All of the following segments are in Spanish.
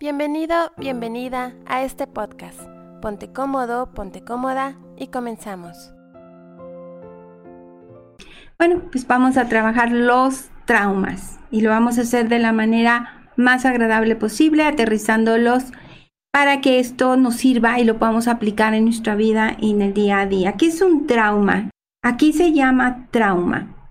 Bienvenido, bienvenida a este podcast. Ponte cómodo, ponte cómoda y comenzamos. Bueno, pues vamos a trabajar los traumas y lo vamos a hacer de la manera más agradable posible, aterrizándolos para que esto nos sirva y lo podamos aplicar en nuestra vida y en el día a día. ¿Qué es un trauma? Aquí se llama trauma.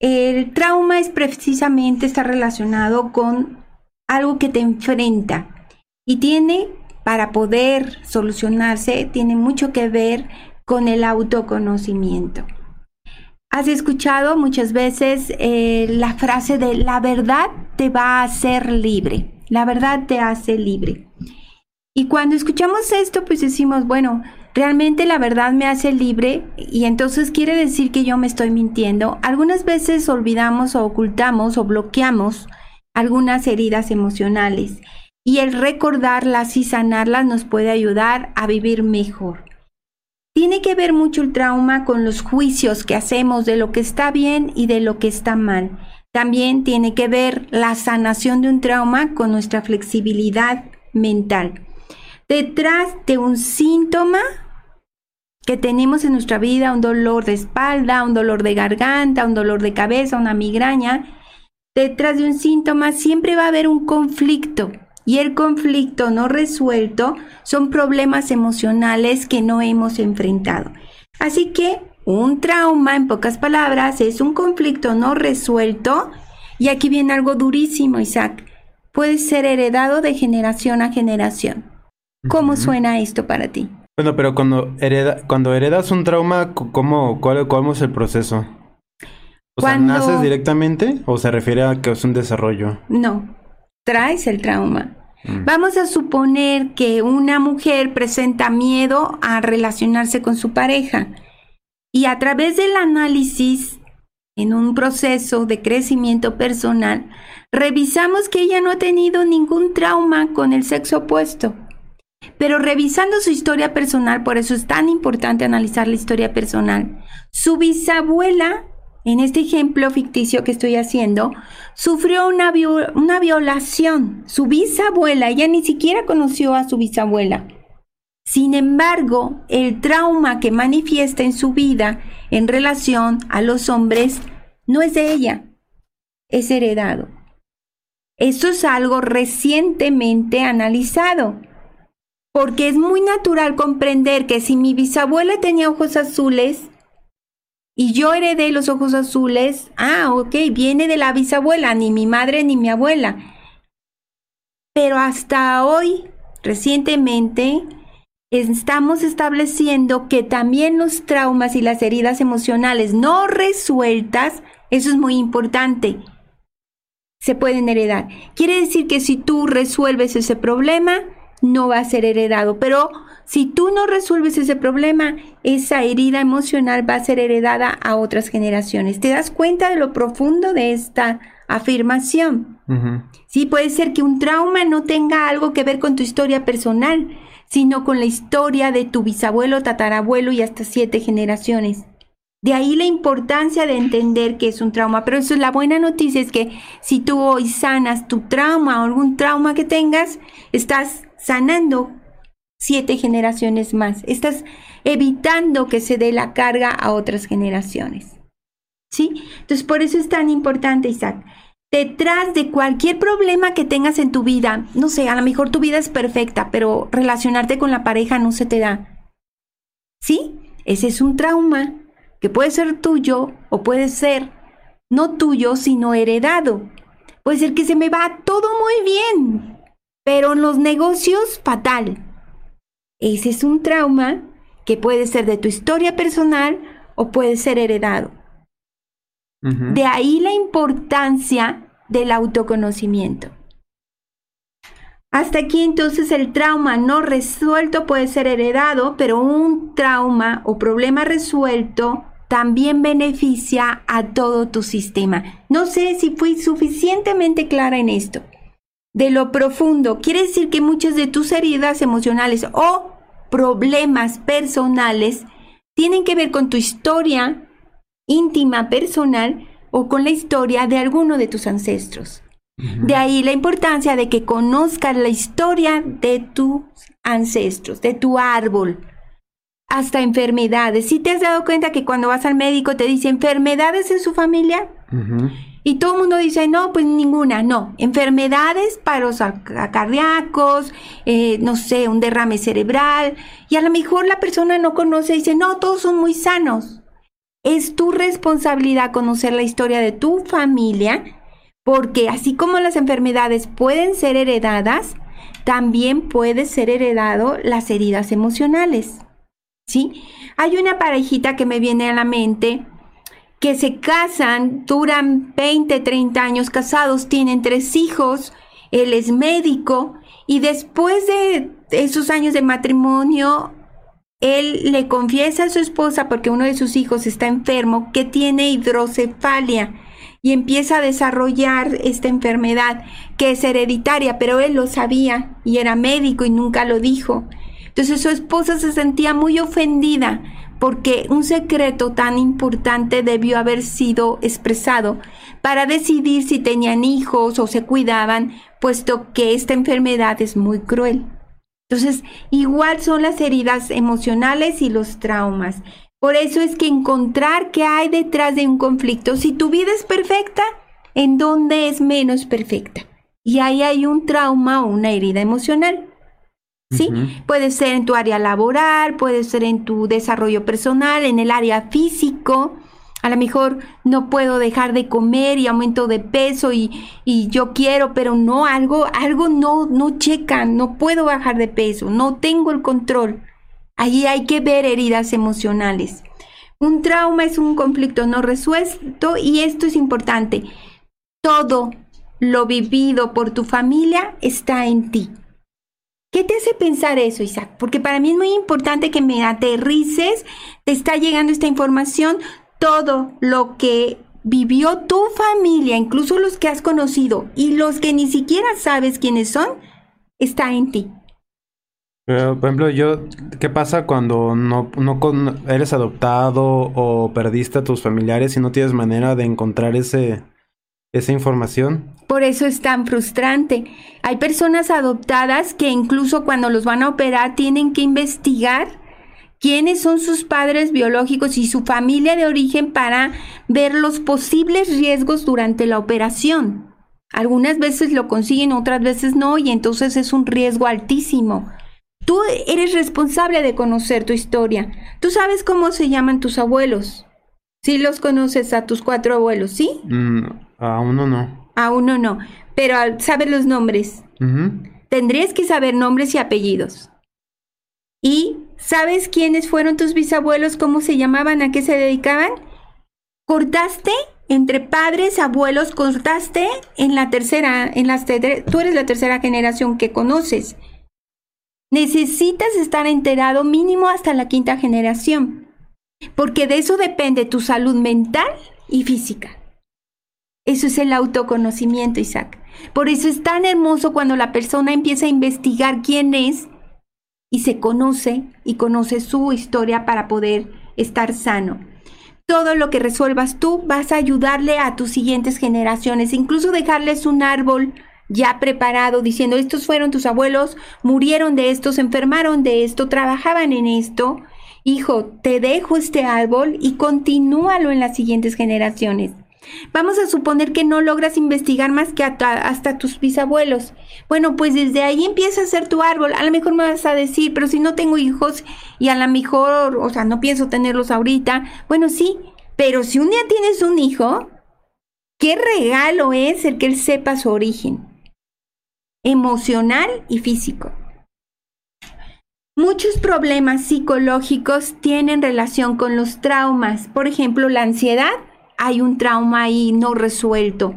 El trauma es precisamente está relacionado con algo que te enfrenta y tiene, para poder solucionarse, tiene mucho que ver con el autoconocimiento. Has escuchado muchas veces eh, la frase de la verdad te va a hacer libre, la verdad te hace libre. Y cuando escuchamos esto, pues decimos, bueno, realmente la verdad me hace libre y entonces quiere decir que yo me estoy mintiendo. Algunas veces olvidamos o ocultamos o bloqueamos algunas heridas emocionales y el recordarlas y sanarlas nos puede ayudar a vivir mejor. Tiene que ver mucho el trauma con los juicios que hacemos de lo que está bien y de lo que está mal. También tiene que ver la sanación de un trauma con nuestra flexibilidad mental. Detrás de un síntoma que tenemos en nuestra vida, un dolor de espalda, un dolor de garganta, un dolor de cabeza, una migraña, detrás de un síntoma siempre va a haber un conflicto y el conflicto no resuelto son problemas emocionales que no hemos enfrentado. Así que un trauma, en pocas palabras, es un conflicto no resuelto y aquí viene algo durísimo, Isaac. Puede ser heredado de generación a generación. ¿Cómo suena esto para ti? Bueno, pero cuando, cuando heredas un trauma, ¿cómo, cuál, ¿cómo es el proceso? O sea, ¿naces directamente o se refiere a que es un desarrollo? No, traes el trauma. Mm. Vamos a suponer que una mujer presenta miedo a relacionarse con su pareja y a través del análisis en un proceso de crecimiento personal, revisamos que ella no ha tenido ningún trauma con el sexo opuesto. Pero revisando su historia personal, por eso es tan importante analizar la historia personal, su bisabuela en este ejemplo ficticio que estoy haciendo, sufrió una, una, violación. Su bisabuela, ella ni siquiera conoció a su bisabuela. Sin embargo, el trauma que manifiesta en su vida en relación a los hombres no es de ella, es heredado. Eso es algo recientemente analizado, porque es muy natural comprender que si mi bisabuela tenía ojos azules, y yo heredé los ojos azules. Ah, ok, viene de la bisabuela, ni mi madre ni mi abuela. Pero hasta hoy, recientemente, estamos estableciendo que también los traumas y las heridas emocionales no resueltas, eso es muy importante, se pueden heredar. Quiere decir que si tú resuelves ese problema, no va a ser heredado, pero si tú no resuelves ese problema, esa herida emocional va a ser heredada a otras generaciones. ¿Te das cuenta de lo profundo de esta afirmación? Sí, puede ser que un trauma no tenga algo que ver con tu historia personal, sino con la historia de tu bisabuelo, tatarabuelo y hasta siete generaciones. De ahí la importancia de entender que es un trauma. Pero eso es la buena noticia, es que si tú hoy sanas tu trauma o algún trauma que tengas, estás sanando siete generaciones más. Estás evitando que se dé la carga a otras generaciones. ¿Sí? Entonces, por eso es tan importante, Isaac. Detrás de cualquier problema que tengas en tu vida, no sé, a lo mejor tu vida es perfecta, pero relacionarte con la pareja no se te da. ¿Sí? Ese es un trauma que puede ser tuyo o puede ser no tuyo, sino heredado. Puede ser que se me va todo muy bien, pero en los negocios fatal. Ese es un trauma que puede ser de tu historia personal o puede ser heredado. De ahí la importancia del autoconocimiento. Hasta aquí entonces el trauma no resuelto puede ser heredado, pero un trauma o problema resuelto también beneficia a todo tu sistema. No sé si fui suficientemente clara en esto de lo profundo. Quiere decir que muchas de tus heridas emocionales o problemas personales tienen que ver con tu historia íntima personal o con la historia de alguno de tus ancestros. De ahí la importancia de que conozcas la historia de tus ancestros, de tu árbol, hasta enfermedades. Si te has dado cuenta que cuando vas al médico te dice enfermedades en su familia? Y todo el mundo dice, no, pues ninguna, no. Enfermedades, paros cardíacos, eh, no sé, un derrame cerebral. Y a lo mejor la persona no conoce y dice, no, todos son muy sanos. Es tu responsabilidad conocer la historia de tu familia, porque así como las enfermedades pueden ser heredadas, también puede ser heredado las heridas emocionales. ¿Sí? Hay una parejita que me viene a la mente que se casan, duran 20, 30 años casados, tienen tres hijos, él es médico y después de esos años de matrimonio él le confiesa a su esposa, porque uno de sus hijos está enfermo, que tiene hidrocefalia y empieza a desarrollar esta enfermedad que es hereditaria, pero él lo sabía y era médico y nunca lo dijo. Entonces su esposa se sentía muy ofendida porque un secreto tan importante debió haber sido expresado para decidir si tenían hijos o se cuidaban, puesto que esta enfermedad es muy cruel. Entonces, igual son las heridas emocionales y los traumas. Por eso es que encontrar qué hay detrás de un conflicto, si tu vida es perfecta, ¿en dónde es menos perfecta? Y ahí hay un trauma o una herida emocional. ¿Sí? Puede ser en tu área laboral, puede ser en tu desarrollo personal, en el área físico, a lo mejor no puedo dejar de comer y aumento de peso y, yo quiero, pero no, algo, algo no, no checa, no puedo bajar de peso, no tengo el control. Allí hay que ver heridas emocionales. Un trauma es un conflicto no resuelto y esto es importante. Todo lo vivido por tu familia está en ti. ¿Qué te hace pensar eso, Isaac? Porque para mí es muy importante que me aterrices, te está llegando esta información, todo lo que vivió tu familia, incluso los que has conocido y los que ni siquiera sabes quiénes son, está en ti. por ejemplo, yo, ¿qué pasa cuando no eres adoptado o perdiste a tus familiares y no tienes manera de encontrar ese, esa información? Por eso es tan frustrante. Hay personas adoptadas que incluso cuando los van a operar tienen que investigar quiénes son sus padres biológicos y su familia de origen para ver los posibles riesgos durante la operación. Algunas veces lo consiguen, otras veces no, y entonces es un riesgo altísimo. Tú eres responsable de conocer tu historia. Tú sabes cómo se llaman tus abuelos. Sí los conoces a tus cuatro abuelos, ¿sí? Mm, a uno no. A uno no, pero sabes los nombres. Tendrías que saber nombres y apellidos. Y ¿Sabes quiénes fueron tus bisabuelos? ¿Cómo se llamaban? ¿A qué se dedicaban? Cortaste entre padres, abuelos, cortaste en la tercera, en las tú eres la tercera generación que conoces. Necesitas estar enterado mínimo hasta la quinta generación, porque de eso depende tu salud mental y física. Eso es el autoconocimiento, Isaac. Por eso es tan hermoso cuando la persona empieza a investigar quién es y se conoce y conoce su historia para poder estar sano. Todo lo que resuelvas tú vas a ayudarle a tus siguientes generaciones, incluso dejarles un árbol ya preparado diciendo, estos fueron tus abuelos, murieron de esto, se enfermaron de esto, trabajaban en esto. Hijo, te dejo este árbol y continúalo en las siguientes generaciones. Vamos a suponer que no logras investigar más que hasta, tus bisabuelos. Bueno, pues desde ahí empieza a ser tu árbol. A lo mejor me vas a decir, pero si no tengo hijos y a lo mejor, o sea, no pienso tenerlos ahorita. Bueno, sí, pero si un día tienes un hijo, qué regalo es el que él sepa su origen emocional y físico. Muchos problemas psicológicos tienen relación con los traumas, por ejemplo, la ansiedad hay un trauma ahí no resuelto.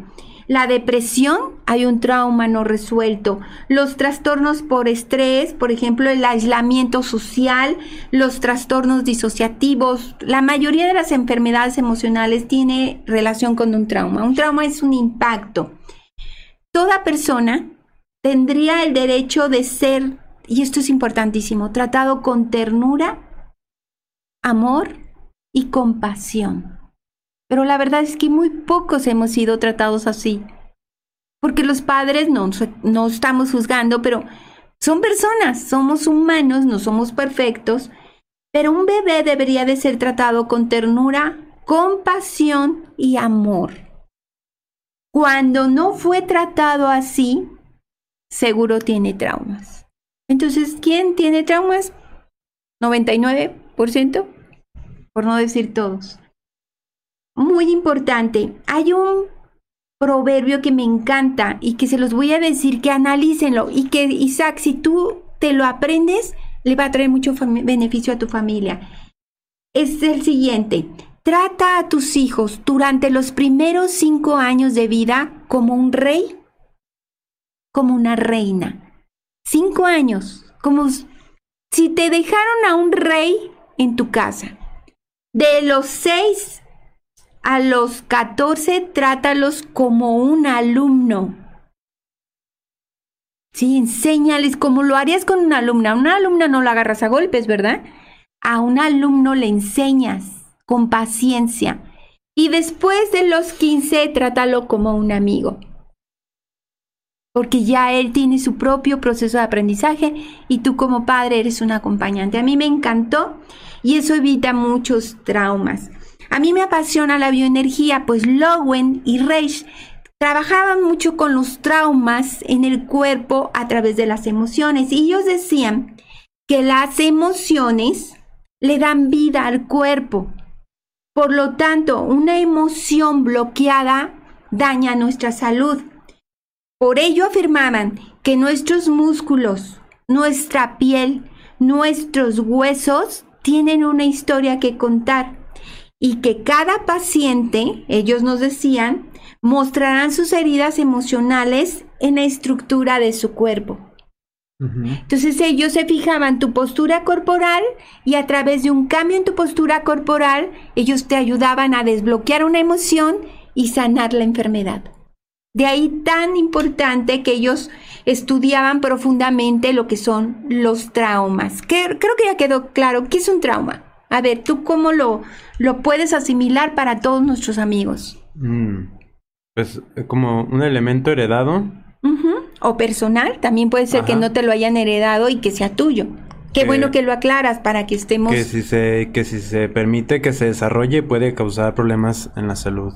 La depresión, hay un trauma no resuelto. Los trastornos por estrés, por ejemplo, el aislamiento social, los trastornos disociativos, la mayoría de las enfermedades emocionales tiene relación con un trauma. Un trauma es un impacto. Toda persona tendría el derecho de ser, y esto es importantísimo, tratado con ternura, amor y compasión pero la verdad es que muy pocos hemos sido tratados así. porque los padres no, no estamos juzgando, pero son personas, somos humanos, no somos perfectos, pero un bebé debería de ser tratado con ternura, compasión y amor. Cuando no fue tratado así, seguro tiene traumas. Entonces, ¿quién tiene traumas? 99%, por no decir todos. Muy importante, hay un proverbio que me encanta y que se los voy a decir que analícenlo y que Isaac, si tú te lo aprendes, le va a traer mucho beneficio a tu familia. Es el siguiente, trata a tus hijos durante los primeros cinco años de vida como un rey, como una reina. Cinco años, como si te dejaron a un rey en tu casa. De los seis a los 14, trátalos como un alumno. Sí, enséñales como lo harías con una alumna. A una alumna no la agarras a golpes, ¿verdad? A un alumno le enseñas con paciencia. Y después de los 15, trátalo como un amigo. Porque ya él tiene su propio proceso de aprendizaje y tú como padre eres un acompañante. A mí me encantó y eso evita muchos traumas. A mí me apasiona la bioenergía, pues Lowen y Reich trabajaban mucho con los traumas en el cuerpo a través de las emociones y ellos decían que las emociones le dan vida al cuerpo. Por lo tanto, una emoción bloqueada daña nuestra salud. Por ello afirmaban que nuestros músculos, nuestra piel, nuestros huesos tienen una historia que contar y que cada paciente, ellos nos decían, mostrarán sus heridas emocionales en la estructura de su cuerpo. Entonces ellos se fijaban tu postura corporal y a través de un cambio en tu postura corporal, ellos te ayudaban a desbloquear una emoción y sanar la enfermedad. De ahí tan importante que ellos estudiaban profundamente lo que son los traumas. creo que ya quedó claro, ¿qué es un trauma? A ver, ¿tú cómo lo, lo puedes asimilar para todos nuestros amigos? Mm, pues eh, como un elemento heredado. O personal, también puede ser que no te lo hayan heredado y que sea tuyo. Qué bueno que lo aclaras para que estemos... Que si, se, que si se permite que se desarrolle puede causar problemas en la salud.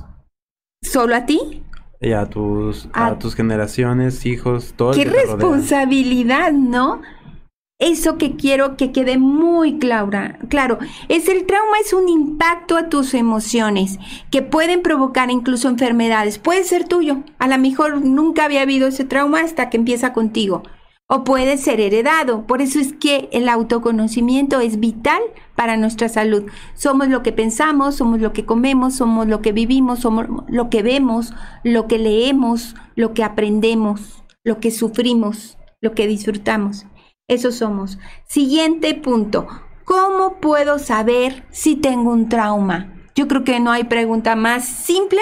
¿Solo a ti? Y a tus, a, tus generaciones, hijos, todo. Qué responsabilidad, ¿no? Eso que quiero que quede muy claro, es el trauma es un impacto a tus emociones que pueden provocar incluso enfermedades. Puede ser tuyo, a lo mejor nunca había habido ese trauma hasta que empieza contigo. O puede ser heredado. Por eso es que el autoconocimiento es vital para nuestra salud. Somos lo que pensamos, somos lo que comemos, somos lo que vivimos, somos lo que vemos, lo que leemos, lo que aprendemos, lo que sufrimos, lo que disfrutamos. Eso somos. Siguiente punto. ¿Cómo puedo saber si tengo un trauma? Yo creo que no hay pregunta más simple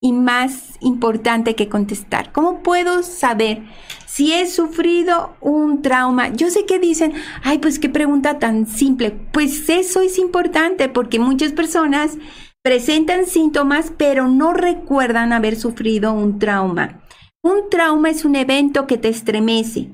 y más importante que contestar. ¿Cómo puedo saber si he sufrido un trauma? Yo sé que dicen, ay, pues qué pregunta tan simple. Pues eso es importante porque muchas personas presentan síntomas pero no recuerdan haber sufrido un trauma. Un trauma es un evento que te estremece,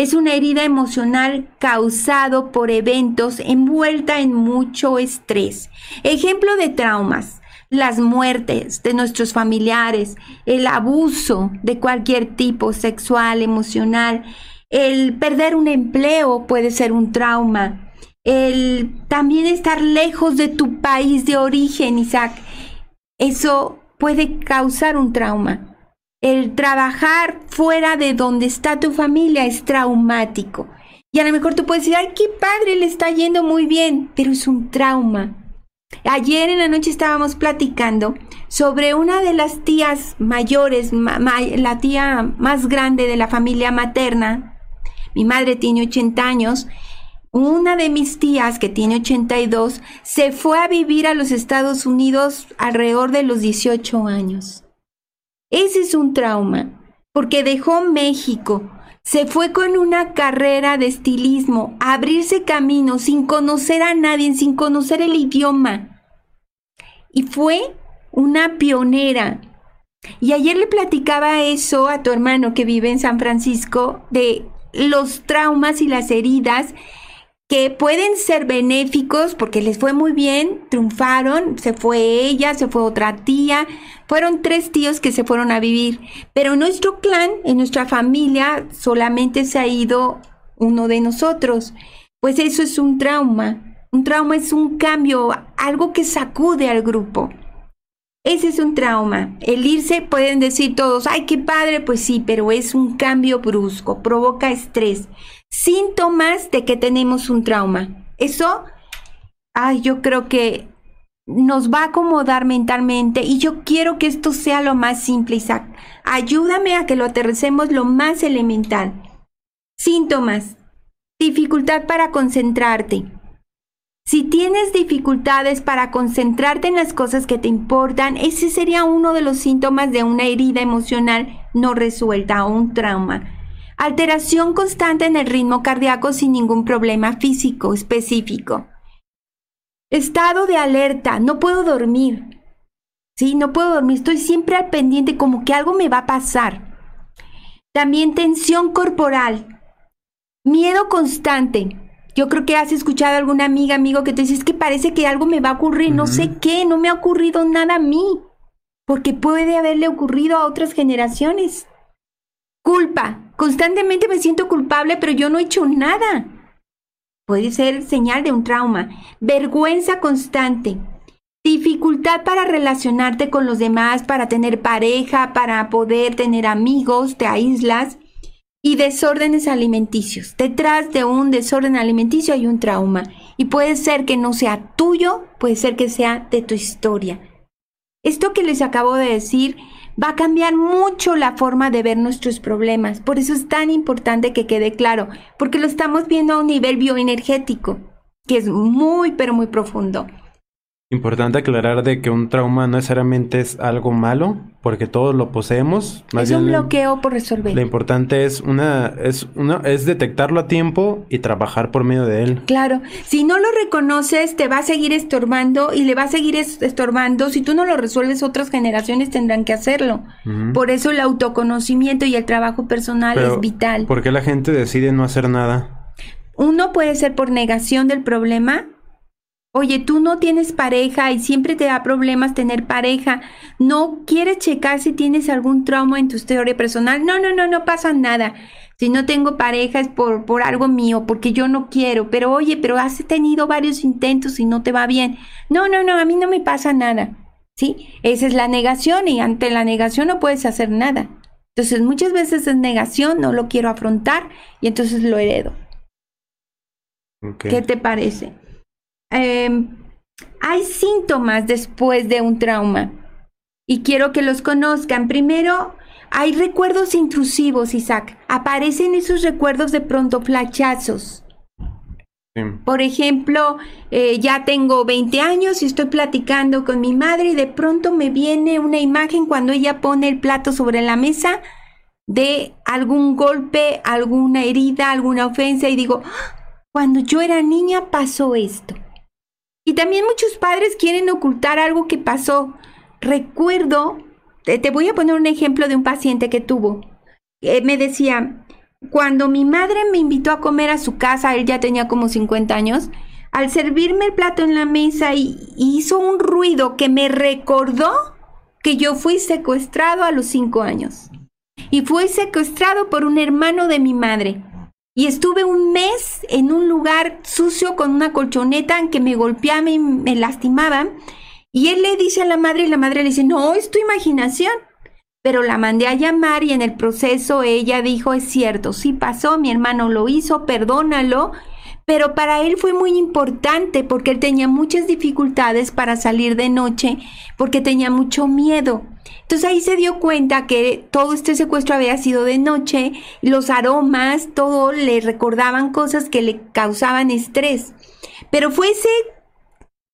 es una herida emocional causado por eventos envuelta en mucho estrés. Ejemplo de traumas, las muertes de nuestros familiares, el abuso de cualquier tipo, sexual, emocional, el perder un empleo puede ser un trauma, el también estar lejos de tu país de origen, Isaac, eso puede causar un trauma. El trabajar fuera de donde está tu familia es traumático. Y a lo mejor tú puedes decir, ay, qué padre, le está yendo muy bien, pero es un trauma. Ayer en la noche estábamos platicando sobre una de las tías mayores, la tía más grande de la familia materna. Mi madre tiene 80 años. Una de mis tías, que tiene 82, se fue a vivir a los Estados Unidos alrededor de los 18 años. Ese es un trauma, porque dejó México, se fue con una carrera de estilismo, a abrirse camino sin conocer a nadie, sin conocer el idioma. Y fue una pionera Y ayer le platicaba eso a tu hermano que vive en San Francisco de los traumas y las heridas que pueden ser benéficos porque les fue muy bien, triunfaron, se fue ella, se fue otra tía, fueron tres tíos que se fueron a vivir, pero en nuestro clan, en nuestra familia, solamente se ha ido uno de nosotros. Pues eso es un trauma. Un trauma es un cambio, algo que sacude al grupo. Ese es un trauma. El irse pueden decir todos, ay, qué padre, pues sí, pero es un cambio brusco, provoca estrés síntomas de que tenemos un trauma. Eso, ay, yo creo que nos va a acomodar mentalmente y yo quiero que esto sea lo más simple, Isaac. Ayúdame a que lo aterricemos lo más elemental. Síntomas. Dificultad para concentrarte. Si tienes dificultades para concentrarte en las cosas que te importan, ese sería uno de los síntomas de una herida emocional no resuelta o un trauma. Alteración constante en el ritmo cardíaco sin ningún problema físico específico. Estado de alerta, no puedo dormir. Sí, no puedo dormir, estoy siempre al pendiente como que algo me va a pasar. También tensión corporal. Miedo constante. Yo creo que has escuchado a alguna amiga, amigo que te dice, es que parece que algo me va a ocurrir, no sé qué, no me ha ocurrido nada a mí, porque puede haberle ocurrido a otras generaciones. Culpa. Constantemente me siento culpable, pero yo no he hecho nada. Puede ser señal de un trauma. Vergüenza constante. Dificultad para relacionarte con los demás, para tener pareja, para poder tener amigos, te aíslas. Y desórdenes alimenticios. Detrás de un desorden alimenticio hay un trauma. Y puede ser que no sea tuyo, puede ser que sea de tu historia. Esto que les acabo de decir va a cambiar mucho la forma de ver nuestros problemas. Por eso es tan importante que quede claro, porque lo estamos viendo a un nivel bioenergético, que es muy, pero muy profundo. Importante aclarar de que un trauma no necesariamente es algo malo, porque todos lo poseemos. es un bloqueo por resolver. Lo importante es una, es una, es detectarlo a tiempo y trabajar por medio de él. Claro, si no lo reconoces, te va a seguir estorbando y le va a seguir estorbando. Si tú no lo resuelves, otras generaciones tendrán que hacerlo. Por eso el autoconocimiento y el trabajo personal es vital. ¿Por qué la gente decide no hacer nada? Uno puede ser por negación del problema Oye, tú no tienes pareja y siempre te da problemas tener pareja. ¿No quieres checar si tienes algún trauma en tu historia personal? No, no, no, no pasa nada. Si no tengo pareja es por, por algo mío, porque yo no quiero. Pero oye, pero has tenido varios intentos y no te va bien. No, no, no, a mí no me pasa nada. ¿Sí? Esa es la negación y ante la negación no puedes hacer nada. Entonces muchas veces es negación, no lo quiero afrontar y entonces lo heredo. ¿Qué te parece? Em, hay síntomas después de un trauma y quiero que los conozcan. Primero, hay recuerdos intrusivos, Isaac. Aparecen esos recuerdos de pronto flachazos. Por ejemplo, eh, ya tengo 20 años y estoy platicando con mi madre y de pronto me viene una imagen cuando ella pone el plato sobre la mesa de algún golpe, alguna herida, alguna ofensa y digo, ah, cuando yo era niña pasó esto. Y también muchos padres quieren ocultar algo que pasó. Recuerdo, te, voy a poner un ejemplo de un paciente que tuvo. Eh, me decía, cuando mi madre me invitó a comer a su casa, él ya tenía como 50 años, al servirme el plato en la mesa y hizo un ruido que me recordó que yo fui secuestrado a los 5 años. Y fui secuestrado por un hermano de mi madre. Y estuve un mes en un lugar sucio con una colchoneta en que me golpeaban y me lastimaban. Y él le dice a la madre y la madre le dice, no, es tu imaginación. Pero la mandé a llamar y en el proceso ella dijo, es cierto, sí pasó, mi hermano lo hizo, perdónalo. Pero para él fue muy importante porque él tenía muchas dificultades para salir de noche, porque tenía mucho miedo. Entonces ahí se dio cuenta que todo este secuestro había sido de noche, los aromas, todo le recordaban cosas que le causaban estrés. Pero fue ese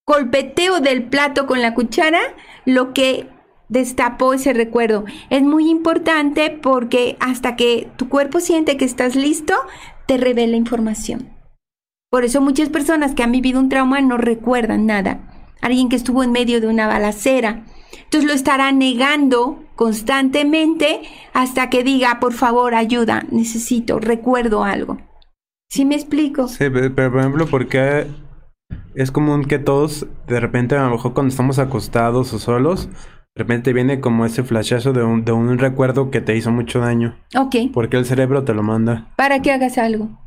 golpeteo del plato con la cuchara lo que destapó ese recuerdo. Es muy importante porque hasta que tu cuerpo siente que estás listo, te revela información. Por eso muchas personas que han vivido un trauma no recuerdan nada. Alguien que estuvo en medio de una balacera, entonces lo estará negando constantemente hasta que diga, por favor, ayuda, necesito, recuerdo algo. ¿Sí me explico? Sí, pero por ejemplo, ¿por qué es común que todos, de repente, a lo mejor cuando estamos acostados o solos, de repente viene como ese flashazo de un, de un recuerdo que te hizo mucho daño? Ok. Porque el cerebro te lo manda. Para que hagas algo.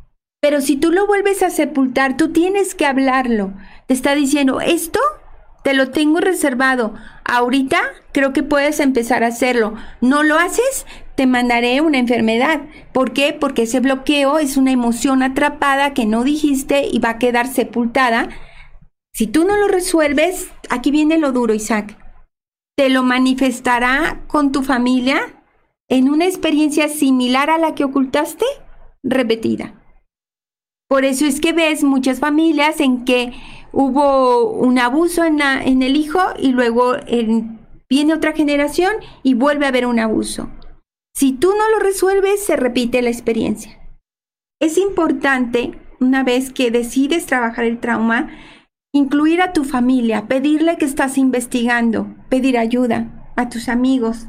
Pero si tú lo vuelves a sepultar, tú tienes que hablarlo. Te está diciendo, esto te lo tengo reservado. Ahorita creo que puedes empezar a hacerlo. No lo haces, te mandaré una enfermedad. ¿Por qué? Porque ese bloqueo es una emoción atrapada que no dijiste y va a quedar sepultada. Si tú no lo resuelves, aquí viene lo duro, Isaac. Te lo manifestará con tu familia en una experiencia similar a la que ocultaste, repetida. Por eso es que ves muchas familias en que hubo un abuso en, el hijo y luego viene otra generación y vuelve a haber un abuso. Si tú no lo resuelves, se repite la experiencia. Es importante, una vez que decides trabajar el trauma, incluir a tu familia, pedirle que estás investigando, pedir ayuda a tus amigos,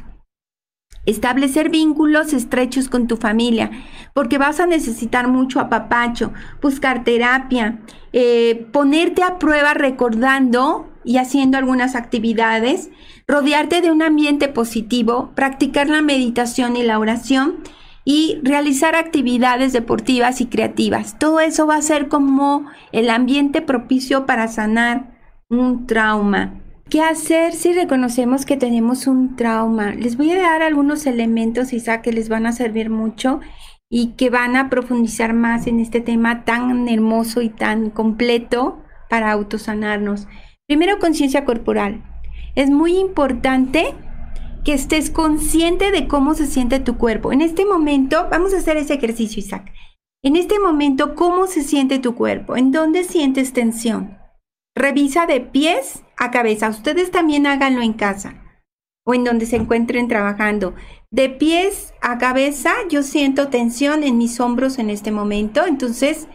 establecer vínculos estrechos con tu familia, porque vas a necesitar mucho apapacho, buscar terapia, eh, ponerte a prueba recordando y haciendo algunas actividades, rodearte de un ambiente positivo, practicar la meditación y la oración y realizar actividades deportivas y creativas. Todo eso va a ser como el ambiente propicio para sanar un trauma. ¿Qué hacer si reconocemos que tenemos un trauma? Les voy a dar algunos elementos, Isa, que les van a servir mucho y que van a profundizar más en este tema tan hermoso y tan completo para autosanarnos. Primero, conciencia corporal. Es muy importante que estés consciente de cómo se siente tu cuerpo. En este momento, vamos a hacer ese ejercicio, Isaac. En este momento, ¿cómo se siente tu cuerpo? ¿En dónde sientes tensión? Revisa de pies a cabeza. Ustedes también háganlo en casa o en donde se encuentren trabajando. De pies a cabeza yo siento tensión en mis hombros en este momento, entonces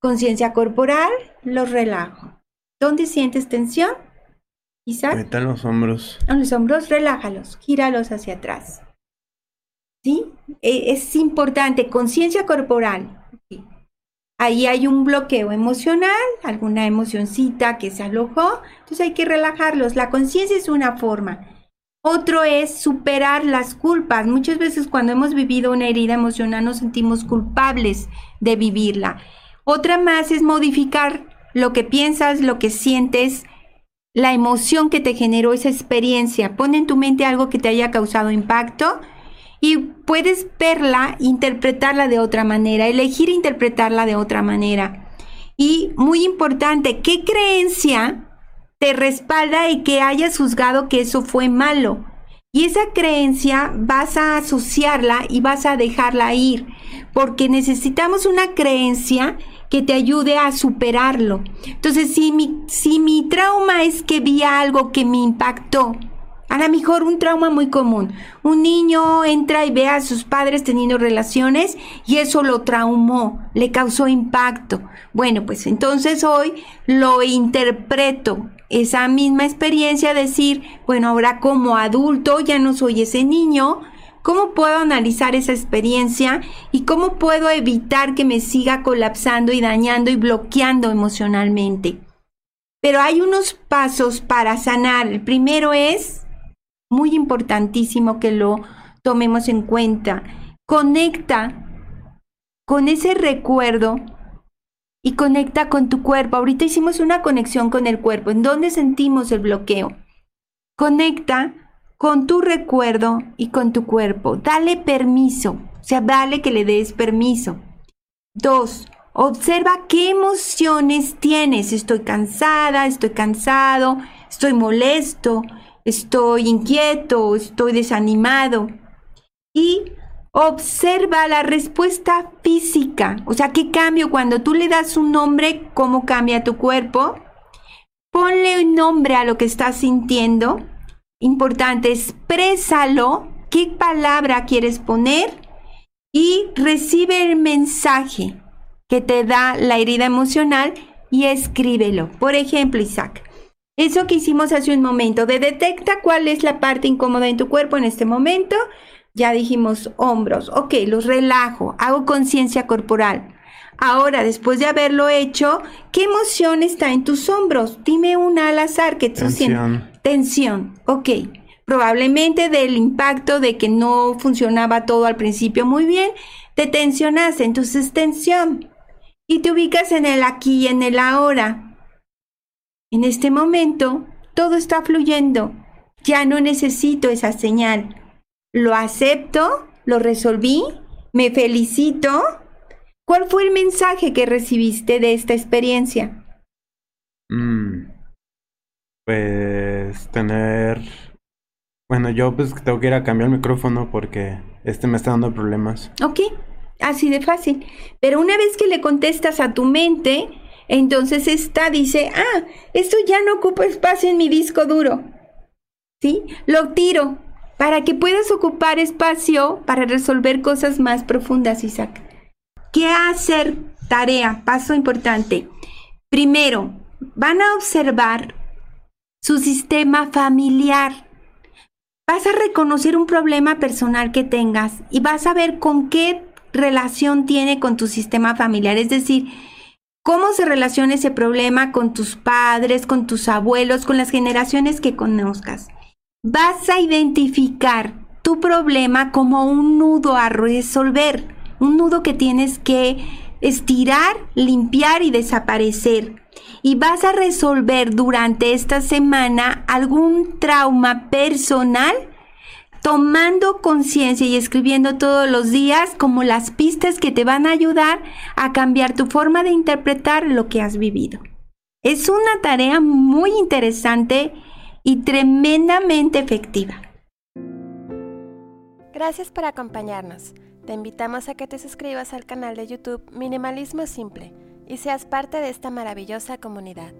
conciencia corporal, los relajo. ¿Dónde sientes tensión? Isaac. Están los hombros. En los hombros, relájalos, gíralos hacia atrás. ¿Sí? E, es importante, conciencia corporal. Ahí hay un bloqueo emocional, alguna emocioncita que se alojó, entonces hay que relajarlos. La conciencia es una forma. Otro es superar las culpas. Muchas veces cuando hemos vivido una herida emocional nos sentimos culpables de vivirla. Otra más es modificar lo que piensas, lo que sientes, la emoción que te generó esa experiencia. Pon en tu mente algo que te haya causado impacto y puedes verla, interpretarla de otra manera, elegir interpretarla de otra manera. Y muy importante, ¿qué creencia te respalda y que hayas juzgado que eso fue malo? Y esa creencia vas a asociarla y vas a dejarla ir, porque necesitamos una creencia que te ayude a superarlo. Entonces, si mi, si mi trauma es que vi algo que me impactó, a lo mejor un trauma muy común. Un niño entra y ve a sus padres teniendo relaciones y eso lo traumó, le causó impacto. Bueno, pues entonces hoy lo interpreto, esa misma experiencia, decir, bueno, ahora como adulto ya no soy ese niño, ¿Cómo puedo analizar esa experiencia y cómo puedo evitar que me siga colapsando y dañando y bloqueando emocionalmente? Pero hay unos pasos para sanar. El primero es muy importantísimo que lo tomemos en cuenta. Conecta con ese recuerdo y conecta con tu cuerpo. Ahorita hicimos una conexión con el cuerpo. ¿En dónde sentimos el bloqueo? Conecta con tu recuerdo y con tu cuerpo. Dale permiso. O sea, dale que le des permiso. Dos, observa qué emociones tienes. Estoy cansada, estoy cansado, estoy molesto, estoy inquieto, estoy desanimado. Y observa la respuesta física, o sea, qué cambio cuando tú le das un nombre, cómo cambia tu cuerpo. Ponle un nombre a lo que estás sintiendo. Importante, exprésalo, qué palabra quieres poner y recibe el mensaje que te da la herida emocional y escríbelo. Por ejemplo, Isaac, Eso que hicimos hace un momento, de detecta cuál es la parte incómoda en tu cuerpo en este momento. Ya dijimos hombros, ok, los relajo, hago conciencia corporal. Ahora, después de haberlo hecho, ¿qué emoción está en tus hombros? Dime una al azar que tú sientes. Tensión, ok. Probablemente del impacto de que no funcionaba todo al principio muy bien, te tensionas, entonces tensión. Y te ubicas en el aquí y en el ahora. En este momento, todo está fluyendo. Ya no necesito esa señal. Lo acepto, lo resolví, me felicito. ¿Cuál fue el mensaje que recibiste de esta experiencia? Mm, pues tener bueno, yo pues tengo que ir a cambiar el micrófono porque este me está dando problemas. Ok, así de fácil. Pero una vez que le contestas a tu mente, entonces esta dice, ah, esto ya no ocupa espacio en mi disco duro. ¿Sí? Lo tiro para que puedas ocupar espacio para resolver cosas más profundas, Isaac. ¿Qué hacer? Tarea, paso importante. Primero, van a observar su sistema familiar vas a reconocer un problema personal que tengas y vas a ver con qué relación tiene con tu sistema familiar. Es decir, cómo se relaciona ese problema con tus padres, con tus abuelos, con las generaciones que conozcas. Vas a identificar tu problema como un nudo a resolver, un nudo que tienes que estirar, limpiar y desaparecer y vas a resolver durante esta semana algún trauma personal tomando conciencia y escribiendo todos los días como las pistas que te van a ayudar a cambiar tu forma de interpretar lo que has vivido. Es una tarea muy interesante y tremendamente efectiva. Gracias por acompañarnos. Te invitamos a que te suscribas al canal de YouTube Minimalismo Simple y seas parte de esta maravillosa comunidad.